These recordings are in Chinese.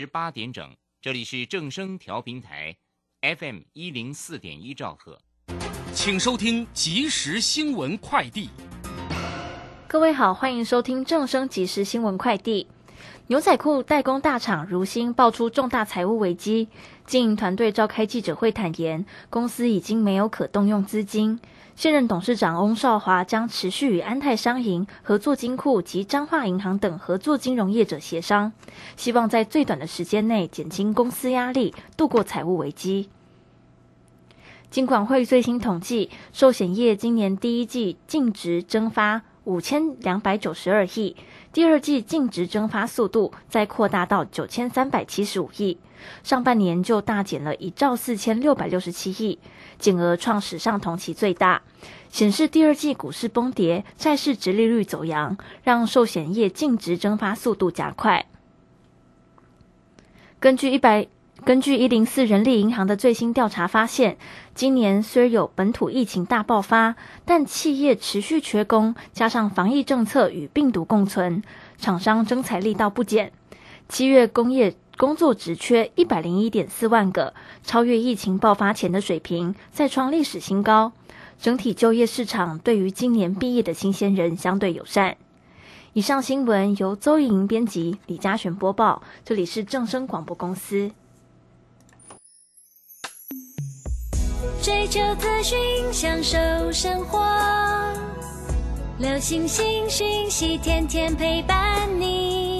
十八点整，这里是正声调频台，FM 一零四点一兆赫，请收听即时新闻快递。各位好，欢迎收听正声即时新闻快递。牛仔裤代工大厂如新爆出重大财务危机，经营团队召开记者会坦言，公司已经没有可动用资金。现任董事长翁少华将持续与安泰商银、合作金库及彰化银行等合作金融业者协商，希望在最短的时间内减轻公司压力，度过财务危机。金管会最新统计，寿险业今年第一季净值蒸发五千两百九十二亿，第二季净值蒸发速度再扩大到九千三百七十五亿，上半年就大减了一兆四千六百六十七亿。减额创史上同期最大，显示第二季股市崩跌，债市直利率走扬，让寿险业净值蒸发速度加快。根据一百根据一零四人力银行的最新调查发现，今年虽有本土疫情大爆发，但企业持续缺工，加上防疫政策与病毒共存，厂商征才力道不减。七月工业。工作职缺一百零一点四万个，超越疫情爆发前的水平，再创历史新高。整体就业市场对于今年毕业的新鲜人相对友善。以上新闻由邹莹编辑，李嘉璇播报。这里是正声广播公司。追求资讯，享受生活，流星星讯息，天天陪伴你。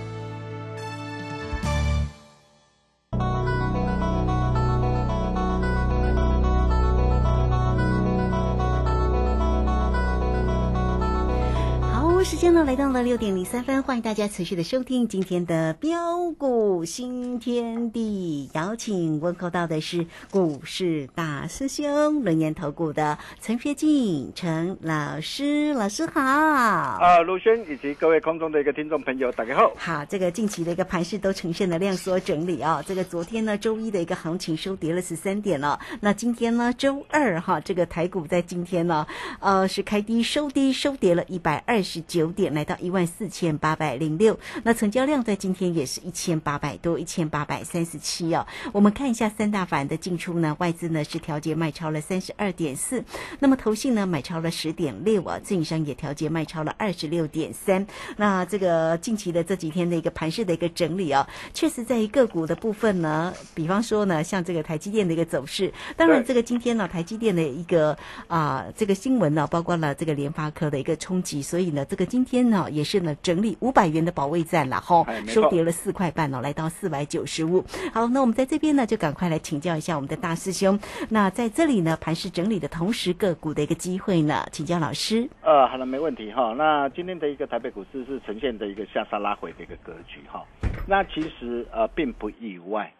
间呢来到了六点零三分，欢迎大家持续的收听今天的标股新天地。邀请问候到的是股市大师兄轮研投股的陈学进陈老师，老师好。啊，陆轩以及各位空中的一个听众朋友，大家好。好，这个近期的一个盘势都呈现了量缩整理啊。这个昨天呢，周一的一个行情收跌了十三点了。那今天呢，周二哈，这个台股在今天呢，呃，是开低收低，收跌了一百二十九。点来到一万四千八百零六，那成交量在今天也是一千八百多，一千八百三十七哦。我们看一下三大板的进出呢，外资呢是调节卖超了三十二点四，那么投信呢买超了十点六啊，自营商也调节卖超了二十六点三。那这个近期的这几天的一个盘势的一个整理啊，确实在于个股的部分呢，比方说呢，像这个台积电的一个走势，当然这个今天呢，台积电的一个啊这个新闻呢，包括了这个联发科的一个冲击，所以呢，这个今今天呢，也是呢整理五百元的保卫战了哈，收跌了四块半哦，来到四百九十五。好，那我们在这边呢，就赶快来请教一下我们的大师兄。那在这里呢，盘市整理的同时，个股的一个机会呢，请教老师。呃，好了，没问题哈。那今天的一个台北股市是呈现的一个下杀拉回的一个格局哈。那其实呃并不意外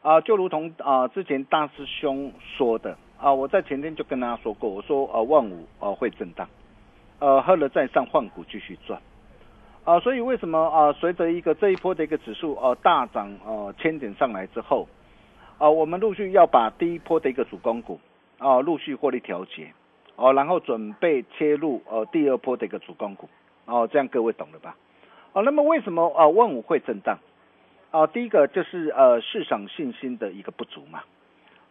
啊，就如同啊之前大师兄说的啊，我在前天就跟大家说过，我说呃万五呃会震荡。呃，喝了再上换股继续赚，啊，所以为什么啊？随着一个这一波的一个指数呃大涨呃千点上来之后，啊，我们陆续要把第一波的一个主攻股啊陆续获利调节，哦，然后准备切入呃第二波的一个主攻股，哦，这样各位懂了吧？哦，那么为什么啊万五会震荡？啊，第一个就是呃市场信心的一个不足嘛，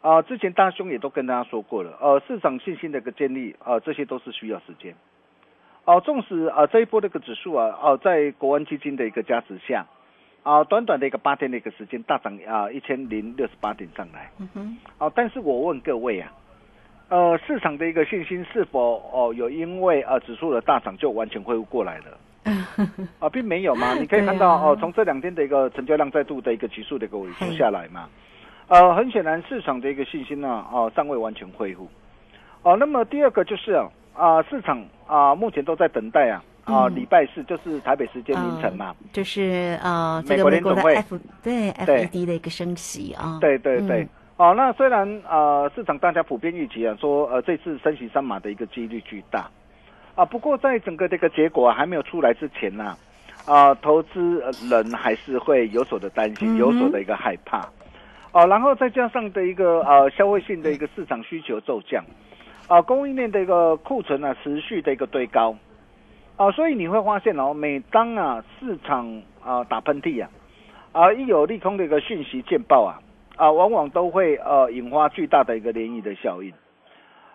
啊、之前大兄也都跟大家说过了，呃，市场信心的一个建立，呃，这些都是需要时间。哦、纵使啊、呃这一波这个指数啊，哦、在国安基金的一个加持下，啊、短短的一个八天的一个时间大涨啊一千零六十八点上来。嗯哼，哦，但是我问各位啊，呃，市场的一个信心是否哦有因为呃指数的大涨就完全恢复过来了？啊，并没有嘛。你可以看到、啊哦，从这两天的一个成交量再度的一个急速的一个萎缩下来嘛。呃，很显然市场的一个信心呢，哦，尚未完全恢复。哦，那么第二个就是啊，啊市场啊目前都在等待啊。啊，嗯。礼拜四就是台北时间凌晨嘛，嗯就是呃，这美个美国联总会。F 对对。FED 的一个升息啊，对对对，嗯哦，那虽然呃市场大家普遍预期啊，说呃这次升息三码的一个几率巨大，啊，不过在整个这个结果、还没有出来之前呢、啊，投资人还是会有所的担心，嗯有所的一个害怕，哦，然后再加上的一个呃消费性的一个市场需求骤降，啊，供应链的一个库存呢、持续的一个堆高，啊，所以你会发现哦，每当啊市场啊打喷嚏啊，啊一有利空的一个讯息见报啊，啊往往都会呃引发巨大的一个涟漪的效应，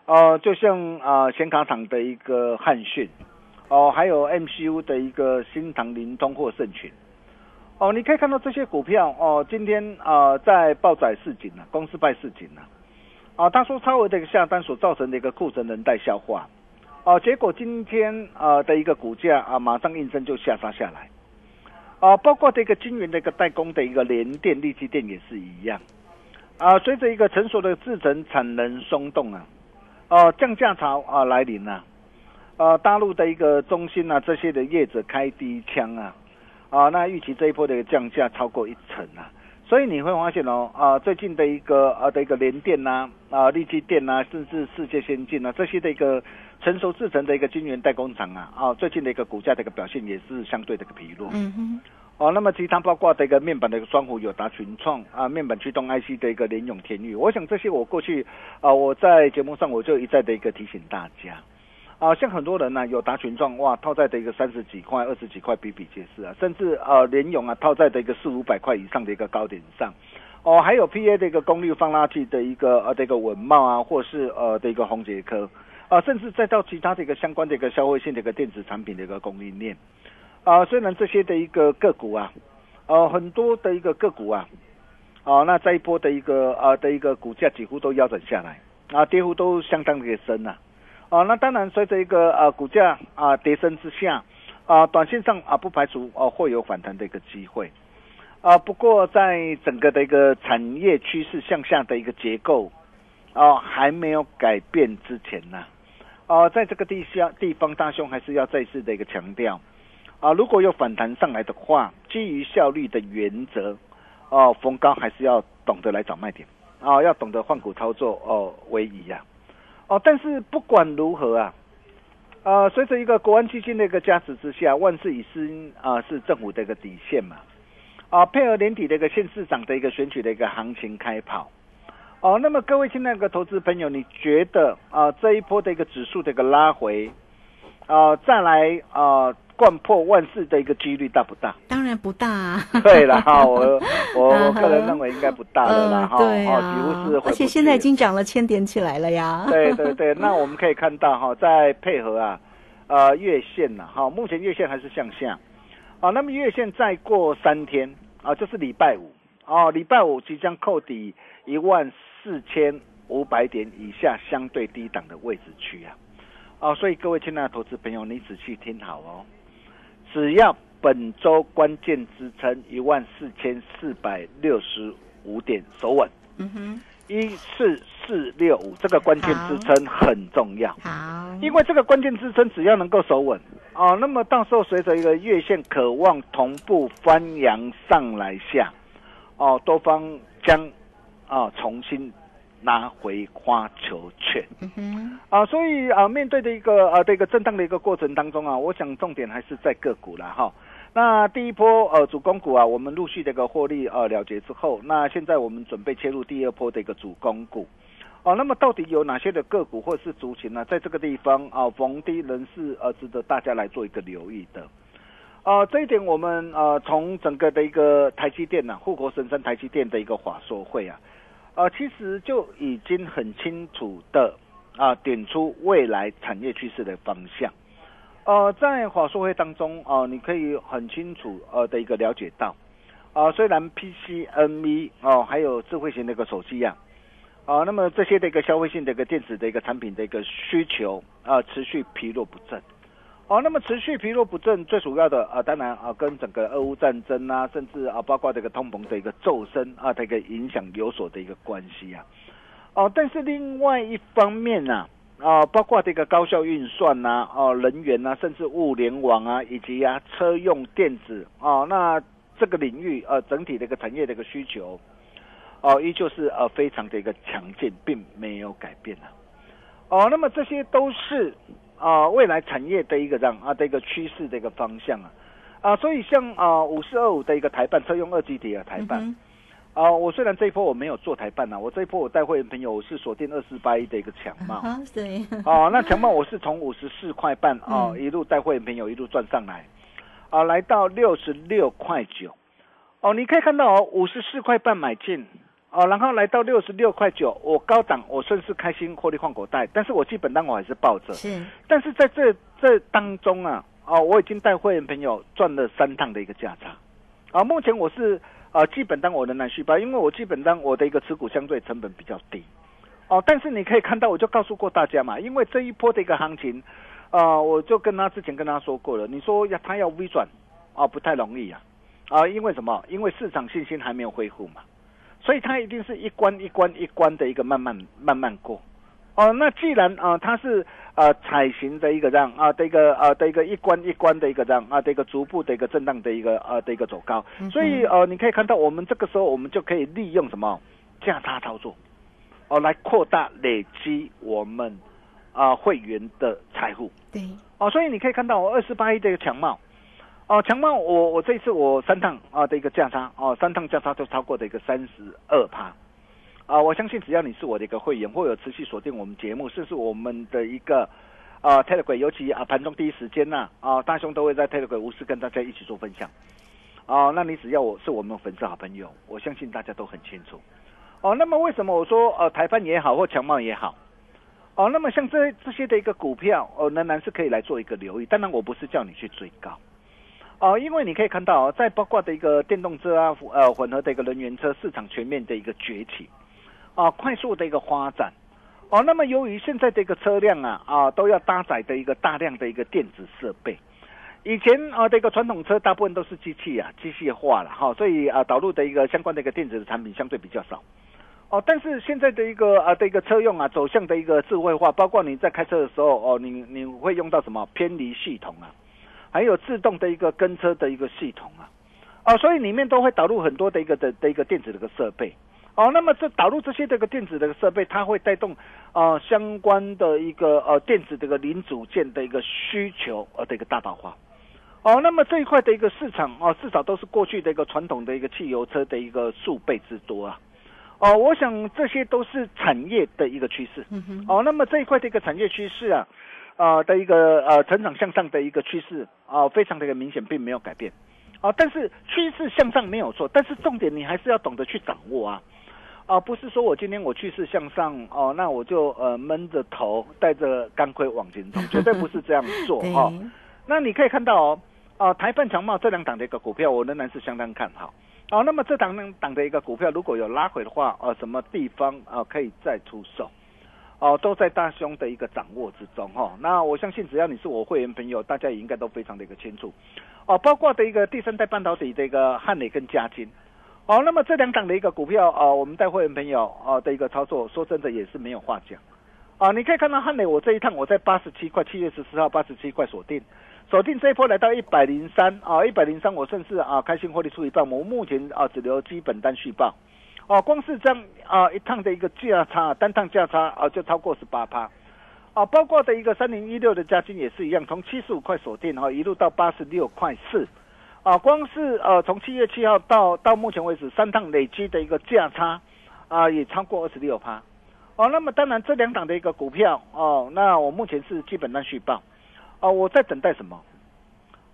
呃，就像啊显卡厂的一个汉讯，哦，还有 MCU 的一个新唐灵通或盛群。哦，你可以看到这些股票哦，今天啊、在报载市井啊，公司拜市井啊，啊，他说超额的一个下单所造成的一个库存能待消化，哦，结果今天啊的一个股价啊马上应声就下杀下来，啊，包括这个晶圆的一个代工的一个联电、力积电也是一样，啊，随着一个成熟的制程产能松动啊，哦、降价潮啊来临了、呃，大陆的一个中心啊这些的业者开第一枪啊。啊，那预期这一波的一个降价超过一成啊，所以你会发现哦，啊，最近的一个啊的一个联电呐、啊，力积电呐、甚至世界先进啊，这些的一个成熟制成的一个晶圆代工厂啊，啊，最近的一个股价的一个表现也是相对的一个疲弱。嗯哼，哦，那么其他包括的一个面板的一个双虎友达群创啊，面板驱动 IC 的一个联咏天域，我想这些我过去啊我在节目上我就一再的一个提醒大家。啊，像很多人呢、有打群创哇，套在的一个三十几块、二十几块比比皆是啊，甚至呃联咏啊套在的一个四五百块以上的一个高点上，哦，还有 PA 的一个功率放大器的一个呃的一个稳茂啊，或是呃的一个宏杰科，啊，甚至再到其他的一个相关的一个消费性的一个电子产品的一个供应链，啊，虽然这些的一个个股啊，呃很多的一个个股啊，哦、那这一波的一个呃的一个股价几乎都腰斩下来，啊，跌幅都相当的深呐、啊，那当然随着一个呃股价啊跌升之下，啊，短线上啊不排除哦、会有反弹的一个机会，啊，不过在整个的一个产业趋势向下的一个结构，啊还没有改变之前呢、啊，在这个地下地方大兄还是要再次的一个强调，啊，如果有反弹上来的话，基于效率的原则，哦、逢高还是要懂得来找卖点，啊，要懂得换股操作哦为宜呀、哦，但是不管如何啊，呃，随着一个国安基金的一个加持之下，万事已新啊、是政府的一个底线嘛，啊，配合年底的一个县市长的一个选举的一个行情开跑，哦，那么各位亲爱的投资朋友，你觉得啊、这一波的一个指数的一个拉回，啊、再来啊、贯破万事的一个几率大不大？当然不大、啊。对了哈，我 我我个人认为应该不大的啦嗯哈，对啊，哦，几乎是而且现在已去经涨了千点起来了呀。对对对，那我们可以看到哈，在配合啊，呃，月线呐，哈，目前月线还是向下，啊，那么月线再过三天啊，就是礼拜五，哦，礼拜五即将扣底一万四千五百点以下相对低档的位置区啊，哦，所以各位亲爱的投资朋友，你仔细听好哦，只要本周关键支撑一万四千四百六十五点守稳。嗯哼，一四四六五这个关键支撑很重要，好，因为这个关键支撑只要能够守稳哦，那么到时候随着一个月线渴望同步翻扬上来下，哦，多方将啊重新拿回花球权嗯哼，啊，所以啊面对的一个呃的一个震荡的一个过程当中啊，我想重点还是在个股了哈。那第一波呃主攻股啊，我们陆续的一个获利呃了结之后，那现在我们准备切入第二波的一个主攻股。哦，那么到底有哪些的个股或者是族群呢？在这个地方啊，逢低人士呃值得大家来做一个留意的。呃，这一点我们呃从整个的一个台积电呐、护国神山台积电的一个华硕会啊，呃，其实就已经很清楚的啊、点出未来产业趋势的方向。呃，在华硕会当中啊、你可以很清楚呃的一个了解到，啊、虽然 PC、NV 哦、还有智慧型的一个手机呀、啊，那么这些的一个消费性的一个电子的一个产品的一个需求啊、持续疲弱不振。哦，那么持续疲弱不振，最主要的啊，当然啊，跟整个俄乌战争啊，甚至啊，包括这个通膨的一个骤升啊的一个影响有所的一个关系啊。哦，但是另外一方面呢、啊，包括这个高效运算呐、哦，人员呐、甚至物联网啊，以及啊车用电子啊，那这个领域呃整体的一个产业的一个需求，哦，依旧是呃非常的一个强劲，并没有改变啊。哦，那么这些都是啊、未来产业的一个这样啊的一个趋势的一个方向啊。啊，所以像啊五四二五的一个台办车用二级体的台办。嗯啊，我虽然这一波我没有做台办呐、我这一波我带会员朋友我是锁定二四八一的一个强哼，帽。啊，对，哦，那强帽我是从五十四块半哦，嗯。一路带会员朋友一路赚上来，啊，来到六十六块九，哦，你可以看到哦，五十四块半买进，哦，然后来到六十六块九，我高档我顺势开心获利换口袋，但是我基本单我还是抱着，是，但是在这这当中啊，哦，我已经带会员朋友赚了三趟的一个价差，啊，目前我是啊基本单我仍然续报，因为我基本单我的一个持股相对成本比较低，哦，但是你可以看到，我就告诉过大家嘛，因为这一波的一个行情，啊，我就跟他之前跟他说过了，你说要他要微转啊，不太容易啊，啊，因为什么？因为市场信心还没有恢复嘛，所以它一定是一关一关一关的一个慢慢慢慢过。哦，那既然啊、它是呃采行的一个这样啊的一个啊的一个一关一关的一个这样啊的一个逐步的一个震荡的一个呃的一个走高，所以呃你可以看到我们这个时候我们就可以利用什么？价差操作，哦来扩大累积我们啊会员的财富。对，哦，所以你可以看到我二十八亿的一个强帽，哦，强茂我我这一次我三趟啊的一个价差，哦，三趟价差都超过的一个三十二趴，啊，我相信只要你是我的一个会员，或有持续锁定我们节目，甚至我们的一个啊 Telegram，尤其啊盘中第一时间呐、啊，大兄都会在 Telegram 无私跟大家一起做分享，哦，那你只要我是我们粉丝好朋友，我相信大家都很清楚，哦，那么为什么我说呃台办也好或强茂也好？哦，那么像这这些的一个股票，哦，仍然是可以来做一个留意。当然，我不是叫你去追高，哦，因为你可以看到，在包括的一个电动车啊，呃，混合的一个能源车市场全面的一个崛起，啊，快速的一个发展，哦，那么由于现在的一个车辆啊，啊，都要搭载的一个大量的一个电子设备。以前啊，这个传统车大部分都是机器啊，机械化了哈，所以啊，导入的一个相关的一个电子的产品相对比较少。哦，但是现在的一个啊的一个车用啊走向的一个智慧化，包括你在开车的时候哦，你你会用到什么偏离系统啊，还有自动的一个跟车的一个系统啊，哦，所以里面都会导入很多的一个的的一个电子的一个设备。哦，那么这导入这些这个电子的设备，它会带动呃相关的一个呃电子这个零组件的一个需求呃的一个大爆发。哦，那么这一块的一个市场哦，至少都是过去的一个传统的一个汽油车的一个数倍之多啊。哦，我想这些都是产业的一个趋势。嗯哼，哦，那么这一块的一个产业趋势啊，啊、的一个呃成长向上的一个趋势啊、非常的一个明显，并没有改变。啊、但是趋势向上没有错，但是重点你还是要懂得去掌握啊。啊、不是说我今天我趋势向上哦，那我就呃闷着头带着钢盔往前冲，绝对不是这样做哈，哦。那你可以看到哦，啊、台办强茂这两档的一个股票，我仍然是相当看好。哦，那么这档档的一个股票如果有拉回的话，呃，什么地方啊、呃可以再出手？哦，都在大兄的一个掌握之中哈、哦。那我相信只要你是我会员朋友，大家也应该都非常的一个清楚。哦，包括的一个第三代半导体的一个汉磊跟嘉金。哦，那么这两档的一个股票啊、我们带会员朋友啊、的一个操作，说真的也是没有话讲。啊，你可以看到汉磊，我这一趟我在八十七块，七月十四号八十七块锁定，锁定这一波来到一百零三啊，一百零三我甚至啊开心获利出一半，我目前啊只留基本单续报，哦、光是这样啊一趟的一个价差，单趟价差啊就超过十八趴，啊，包括的一个三零一六的加金也是一样，从七十五块锁定哈、一路到八十六块四，啊，光是呃从七月七号到到目前为止三趟累积的一个价差啊也超过二十六趴。哦，那么当然这两档的一个股票哦，那我目前是基本单续报，哦，我在等待什么？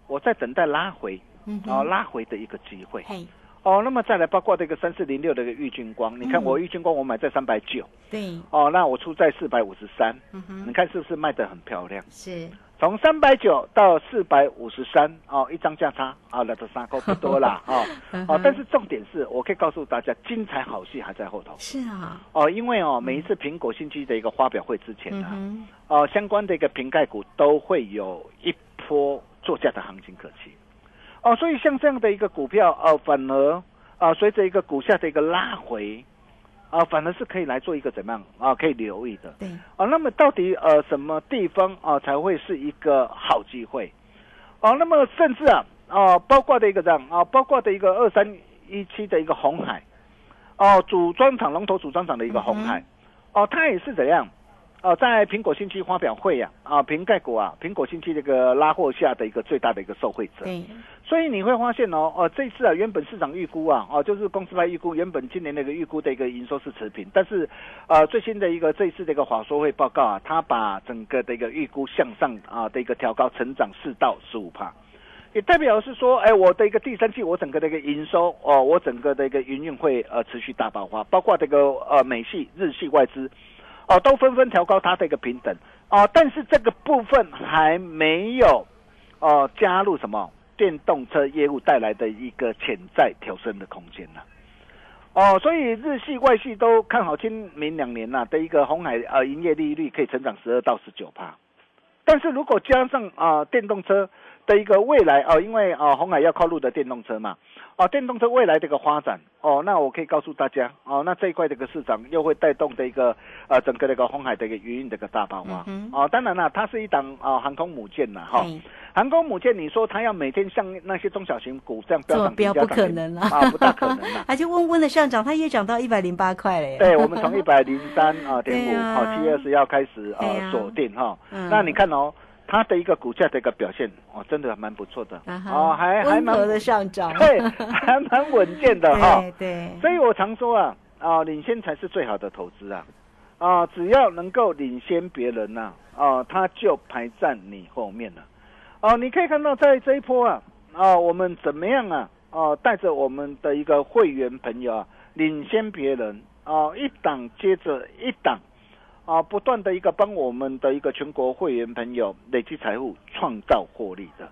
我在等待拉回，哦啊、拉回的一个机会。嘿，哦，那么再来包括这个三四零六的一个玉金光，你看嗯我玉金光我买在三百九，对，哦，那我出在四百五十三，嗯哼。你，看是不是卖得很漂亮？是，从三百九到四百五十三，哦，一张价差啊，那这三块不多啦，哦。嗯哦，但是重点是我可以告诉大家，精彩好戏还在后头。是啊，哦，因为哦，每一次苹果新机的一个发表会之前呢哦，相关的一个瓶盖股都会有一波作价的行情可期。哦，所以像这样的一个股票，哦，反而啊，随着一个股价的一个拉回，啊，反而是可以来做一个怎么样啊，可以留意的。对，啊，那么到底呃什么地方啊才会是一个好机会？哦、那么甚至啊，哦、包括的一个这样啊，包括的一个二三一七的一个红海，哦，组装厂龙头组装厂的一个红海，哦，它也是怎样？哦，在苹果新机发表会呀、啊，瓶盖股啊，苹果新机这个拉货下的一个最大的一个受惠者。对，所以你会发现哦，哦，这次啊，原本市场预估啊，哦，就是公司派预估，原本今年那个预估的一个营收是持平，但是，呃，最新的一个这一次的一个华说会报告啊，它把整个的一个预估向上啊的一个调高，成长四到十五帕，也代表是说，哎，我的一个第三季，我整个的一个营收哦，我整个的一个营运会呃持续大爆发，包括这个呃美系、日系外资。哦，都纷纷调高它的一个平等哦，但是这个部分还没有哦加入什么电动车业务带来的一个潜在调升的空间呢、哦，所以日系、外系都看好今明两年呐、的一个红海呃营业利率可以成长十二到十九帕，但是如果加上啊、电动车的一个未来哦、因为啊、红海要靠路的电动车嘛，哦电动车未来的一个发展哦，那我可以告诉大家哦，那这一块的一个市场又会带动的一个呃整个的一个红海的一个营运的一个大爆发、嗯哦，当然了，它是一档啊、航空母舰呐哈。对。航空母舰，你说它要每天像那些中小型股这样飙涨这么飙不可能啊。啊，不大可能啊。而且温温的上涨，它也涨到一百零八块了耶。对，我们从一百零三啊点五，好七月二十要开始啊。呃锁定哈。嗯。那你看哦，它的一个股价的一个表现哦，真的蛮不错的啊哦，还还蛮的上涨，对，还蛮稳健的 哈。对对，所以我常说啊，啊，领先才是最好的投资啊，啊，只要能够领先别人呐、啊，他就排在你后面了。哦、你可以看到在这一波啊，啊，我们怎么样啊，哦、带着我们的一个会员朋友啊，领先别人哦，一档接着一档。啊，不断的一个帮我们的一个全国会员朋友累积财富、创造获利的。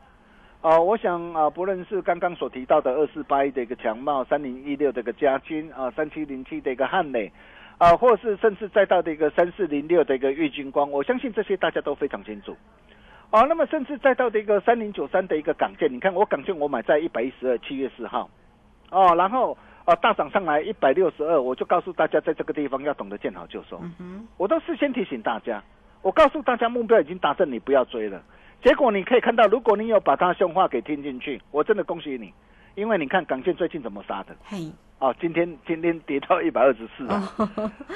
啊，我想啊，不论是刚刚所提到的二四八一的一个强茂、三零一六的一个嘉金啊、三七零七的一个汉磊啊，或是甚至再到的一个三四零六的一个玉金光，我相信这些大家都非常清楚。啊，那么甚至再到的一个三零九三的一个港建，你看我港建我买在一百一十二，七月四号，哦，然后啊大涨上来一百六十二，我就告诉大家在这个地方要懂得见好就收。嗯哼，我都事先提醒大家，我告诉大家目标已经达成，你不要追了。结果你可以看到，如果你有把他凶话给听进去，我真的恭喜你，因为你看港建最近怎么杀的。嘿，哦，今天今天跌到一百二十四啊，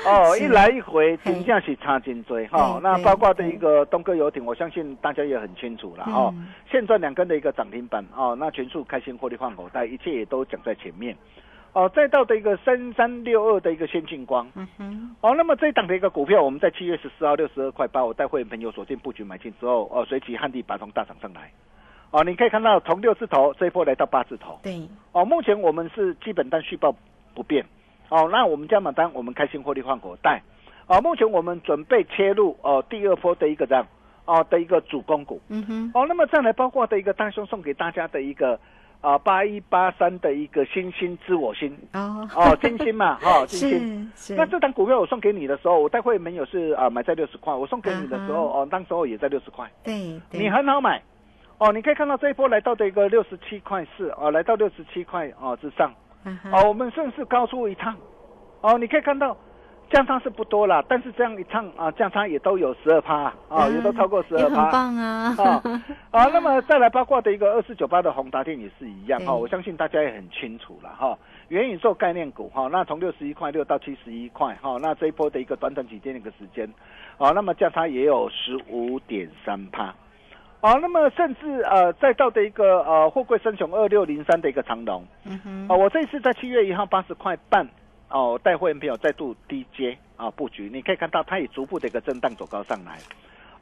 哦，一来一回，嘿。真正是差劲追哈那包括的一个东哥游艇，我相信大家也很清楚了哦嗯。现赚两根的一个涨停板哦，那全数开心获利换口袋，一切也都讲在前面。哦，再到的一个三三六二的一个先进光，嗯哼，哦，那么这一档的一个股票，我们在七月十四号六十二块八，我带会员朋友锁定布局买进之后，哦，随即汉地拔通大涨上来。哦，你可以看到从六字头这一波来到八字头。对，哦，目前我们是基本单续报不变。哦，那我们加码单，我们开心获利换股带。哦，目前我们准备切入哦第二波的一个这样哦的一个主攻股。嗯哼，哦，那么再来包括的一个大兄送给大家的一个啊八一八三的一个星星知我心哦，哦金星嘛哈、哦、金星。是是，那这档股票我送给你的时候，我带会没有是啊买在六十块，我送给你的时候、嗯哦，当时候也在六十块，对对，你很好买。哦。你可以看到这一波来到的一个六十七块四哦，来到六十七块哦之上。嗯哦，我们顺势高出一趟。哦，你可以看到降仓是不多啦，但是这样一趟啊降仓也都有十二趴啊，也都超过十二趴。棒啊，啊啊，那么再来八卦的一个二四九八的宏达电也是一样对哈，我相信大家也很清楚了哈。元宇宙概念股哈，那从六十一块六到七十一块哈，那这一波的一个短短几天的一个时间，啊，那么价差也有十五点三趴。啊，那么甚至呃，再到的一个呃，货柜三雄二六零三的一个长龙，嗯哼，啊，我这一次在七月一号八十块半哦，带会员朋友再度低阶啊布局，你可以看到它也逐步的一个震荡走高上来。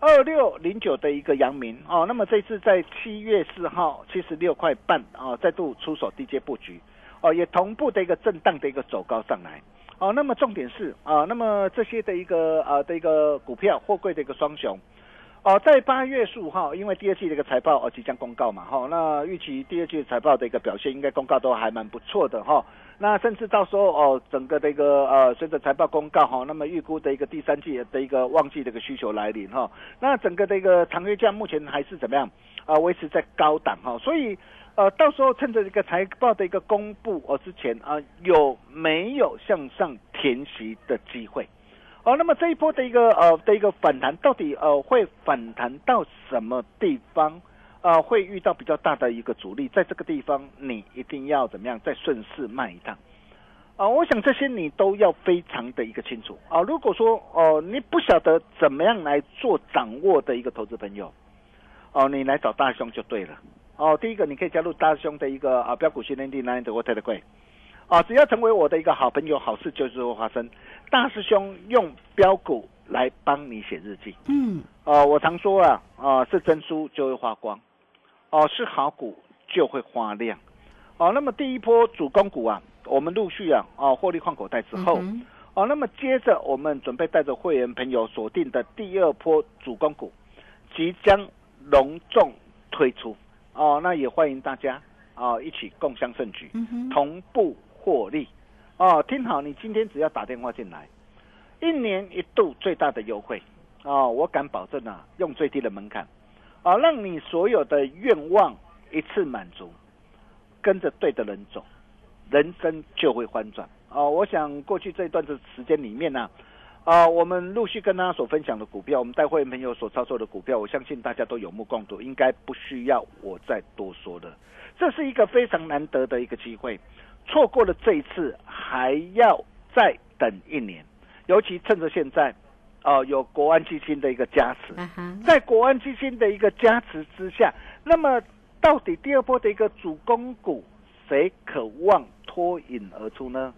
二六零九的一个阳明哦，那么这次在七月四号七十六块半啊，再度出手低阶布局哦，也同步的一个震荡的一个走高上来。哦，那么重点是啊，那么这些的一个呃的一个股票，货柜的一个双雄。哦，在八月十五号，因为第二季的一个财报哦即将公告嘛，哈，那预期第二季财报的一个表现应该公告都还蛮不错的哈。那甚至到时候哦，整个的一个呃，随着财报公告哈，那么预估的一个第三季的一个旺季的一个需求来临哈，那整个的一个长约价目前还是怎么样啊？维持在高档哈，所以呃，到时候趁着这个财报的一个公布哦之前啊，有没有向上填息的机会？哦，那么这一波的一个呃的一个反弹，到底呃会反弹到什么地方？呃，会遇到比较大的一个阻力，在这个地方你一定要怎么样？再顺势卖一趟。啊，我想这些你都要非常的一个清楚啊。如果说哦你不晓得怎么样来做掌握的一个投资朋友，哦你来找大兄就对了。哦，第一个你可以加入大兄的一个啊标股训练营，nine 的后台的贵。啊，只要成为我的一个好朋友，好事就是会发生。大师兄用标股来帮你写日记。嗯，哦，我常说啊，啊，是珍珠就会发光，哦，是好股就会发亮。哦，那么第一波主攻股啊，我们陆续啊，哦，获利换口袋之后，哦，那么接着我们准备带着会员朋友锁定的第二波主攻股，即将隆重推出。哦，那也欢迎大家啊，一起共襄盛举，同步。获利，哦，听好，你今天只要打电话进来，一年一度最大的优惠，哦，我敢保证啊，用最低的门槛，啊，让你所有的愿望一次满足，跟着对的人走，人生就会翻转，哦，我想过去这一段的时间里面呢，啊，我们陆续跟大家所分享的股票，我们带会员朋友所操作的股票，我相信大家都有目共睹，应该不需要我再多说了，这是一个非常难得的一个机会。错过了这一次，还要再等一年。尤其趁着现在，哦，有国安基金的一个加持，在国安基金的一个加持之下，那么到底第二波的一个主攻股，谁渴望脱颖而出呢？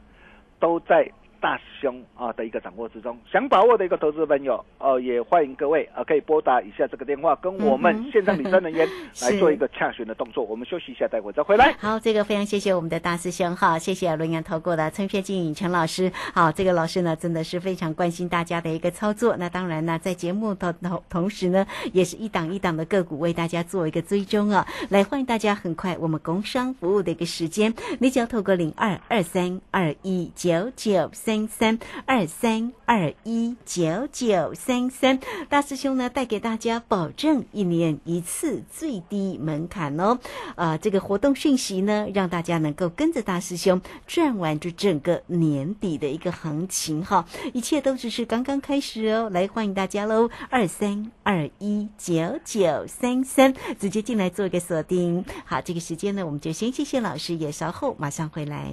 都在。大师兄啊的一个掌握之中，想把握的一个投资朋友，呃，也欢迎各位啊，可以拨打一下这个电话，跟我们线上理财人员 来做一个洽询的动作。我们休息一下，待会再回来。好，这个非常谢谢我们的大师兄哈，谢谢轮阳投顾的陈学静陈老师。好，这个老师呢真的是非常关心大家的一个操作。那当然呢，在节目的同同时呢，也是一档一档的个股为大家做一个追踪啊。来，欢迎大家，很快我们工商服务的一个时间，你只要透过零二二三二一九九。三三二三二一九九三三，大师兄呢带给大家保证一年一次最低门槛哦。啊，这个活动讯息呢，让大家能够跟着大师兄赚完这整个年底的一个行情哈。一切都只是刚刚开始哦，来欢迎大家喽！二三二一九九三三，直接进来做一个锁定。好，这个时间呢，我们就先谢谢老师，也稍后马上回来。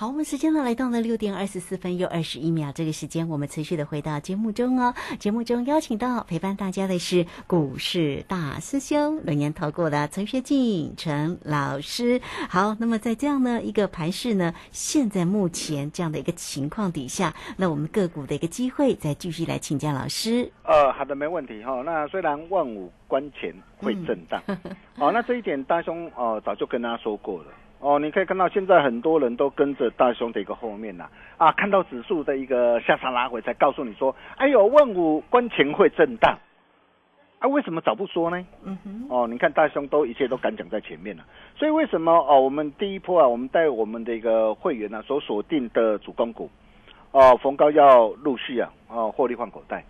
好，我们时间呢来到了六点二十四分又二十一秒。这个时间我们持续的回到节目中哦。节目中邀请到陪伴大家的是股市大师兄轮年投顾的陈学进陈老师。好，那么在这样呢一个盘势呢，现在目前这样的一个情况底下，那我们个股的一个机会，再继续来请教老师。呃，好的，没问题哈。那虽然万五关前会震荡，哦，那这一点大兄哦早就跟大家说过了，哦，你可以看到现在很多人都跟着大兄的一个后面呐、啊，看到指数的一个下杀拉回，才告诉你说，哎呦，万五关前会震荡，啊，为什么早不说呢？嗯哼，哦，你看大兄都一切都敢讲在前面了，所以为什么哦，我们第一波啊，我们带我们的一个会员呢、啊、所锁定的主攻股，哦，逢高要陆续啊，哦，获利换口袋，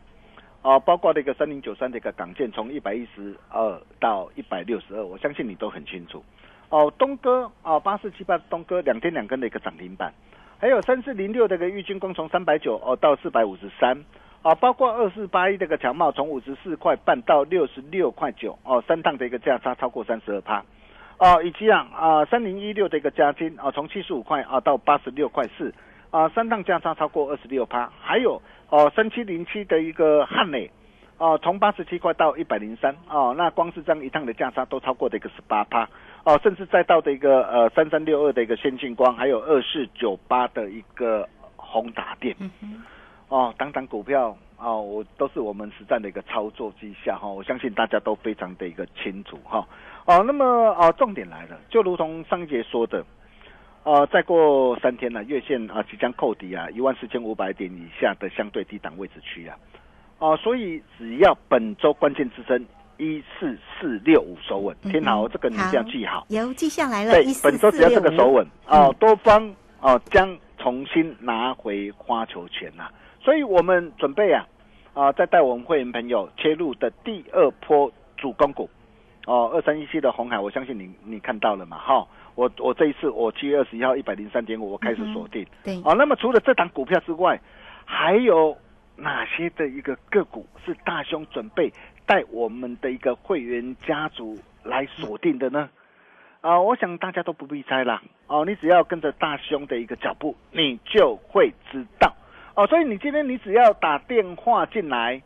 哦，包括这个三零九三的一个港建从一百一十二到一百六十二，我相信你都很清楚。哦，东哥啊，八四七八东哥两天两根的一个涨停板，还有三四零六的一个玉金工从三百九哦到四百五十三。啊，包括二四八一这个强茂从五十四块半到六十六块九，哦，三趟的一个价差超过三十二趴，哦，以及啊啊三零一六的一个加金啊，从七十五块啊到八十六块四，啊，三趟价差超过二十六趴，还有哦三七零七的一个汉磊，哦，从八十七块到一百零三，哦，那光是这样一趟的价差都超过的一个十八趴，哦，甚至再到的一个呃三三六二的一个先进光，还有二四九八的一个宏达电。哦，等等股票哦，我都是我们实战的一个操作绩效哈、哦，我相信大家都非常的一个清楚哈、哦。哦，那么哦，重点来了，就如同上一节说的，呃，再过三天呢，月线啊即将扣底啊，一万四千五百点以下的相对低档位置区啊，哦，所以只要本周关键支撑一四四六五手稳，听好，这个你一定要记好，有记下来了，对，本周只要这个手稳哦，多方哦将重新拿回花球权呐、所以我们准备啊，啊，再带我们会员朋友切入的第二波主攻股，哦，二三一七的红海，我相信你你看到了嘛，哈，我我这一次我七月二十一号一百零三点五，我开始锁定，对，哦，那么除了这档股票之外，还有哪些的一个个股是大兄准备带我们的一个会员家族来锁定的呢？啊、我想大家都不必猜啦，哦，你只要跟着大兄的一个脚步，你就会知道，哦，所以你今天你只要打电话进来，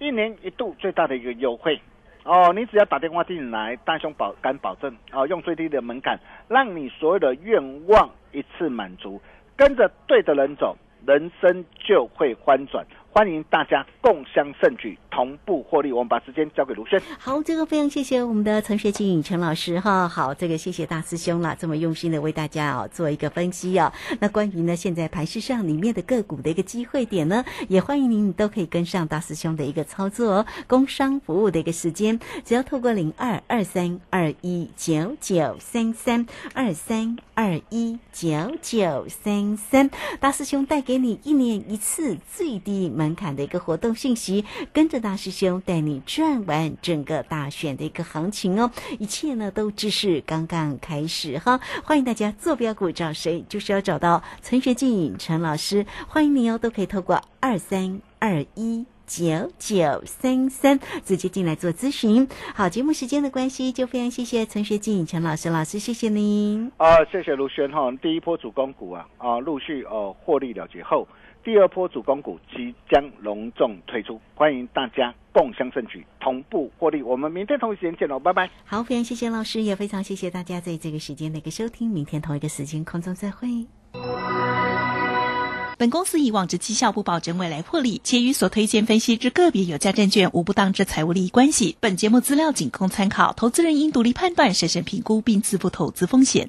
一年一度最大的一个优惠，哦，你只要打电话进来，大兄保敢保证，哦，用最低的门槛，让你所有的愿望一次满足，跟着对的人走，人生就会翻转。欢迎大家共襄盛举，同步获利。我们把时间交给卢轩。好，这个非常谢谢我们的陈学静陈老师哈。好，这个谢谢大师兄啦，这么用心的为大家哦做一个分析哦。那关于呢现在盘市上里面的个股的一个机会点呢，也欢迎您都可以跟上大师兄的一个操作哦。工商服务的一个时间，只要透过零二二三二一九九三三二三二一九九三三，大师兄带给你一年一次最低门槛的一个活动信息，跟着大师兄带你转完整个大选的一个行情哦。一切呢都只是刚刚开始哈，欢迎大家坐标股找谁，就是要找到陈学静陈老师，欢迎你哦，都可以透过二三二一。九九三三直接进来做咨询。好，节目时间的关系，就非常谢谢陈学静陈老师，老师谢谢您。啊、谢谢卢轩哈。第一波主攻股啊啊陆续呃获利了结后，第二波主攻股即将隆重推出，欢迎大家共襄盛举，同步获利。我们明天同一时间见喽，拜拜。好，非常谢谢老师，也非常谢谢大家在这个时间的一个收听。明天同一个时间空中再会。本公司以往之绩效不保证未来获利，且与所推荐分析之个别有价证券无不当之财务利益关系。本节目资料仅供参考，投资人应独立判断、审慎评估并自负投资风险。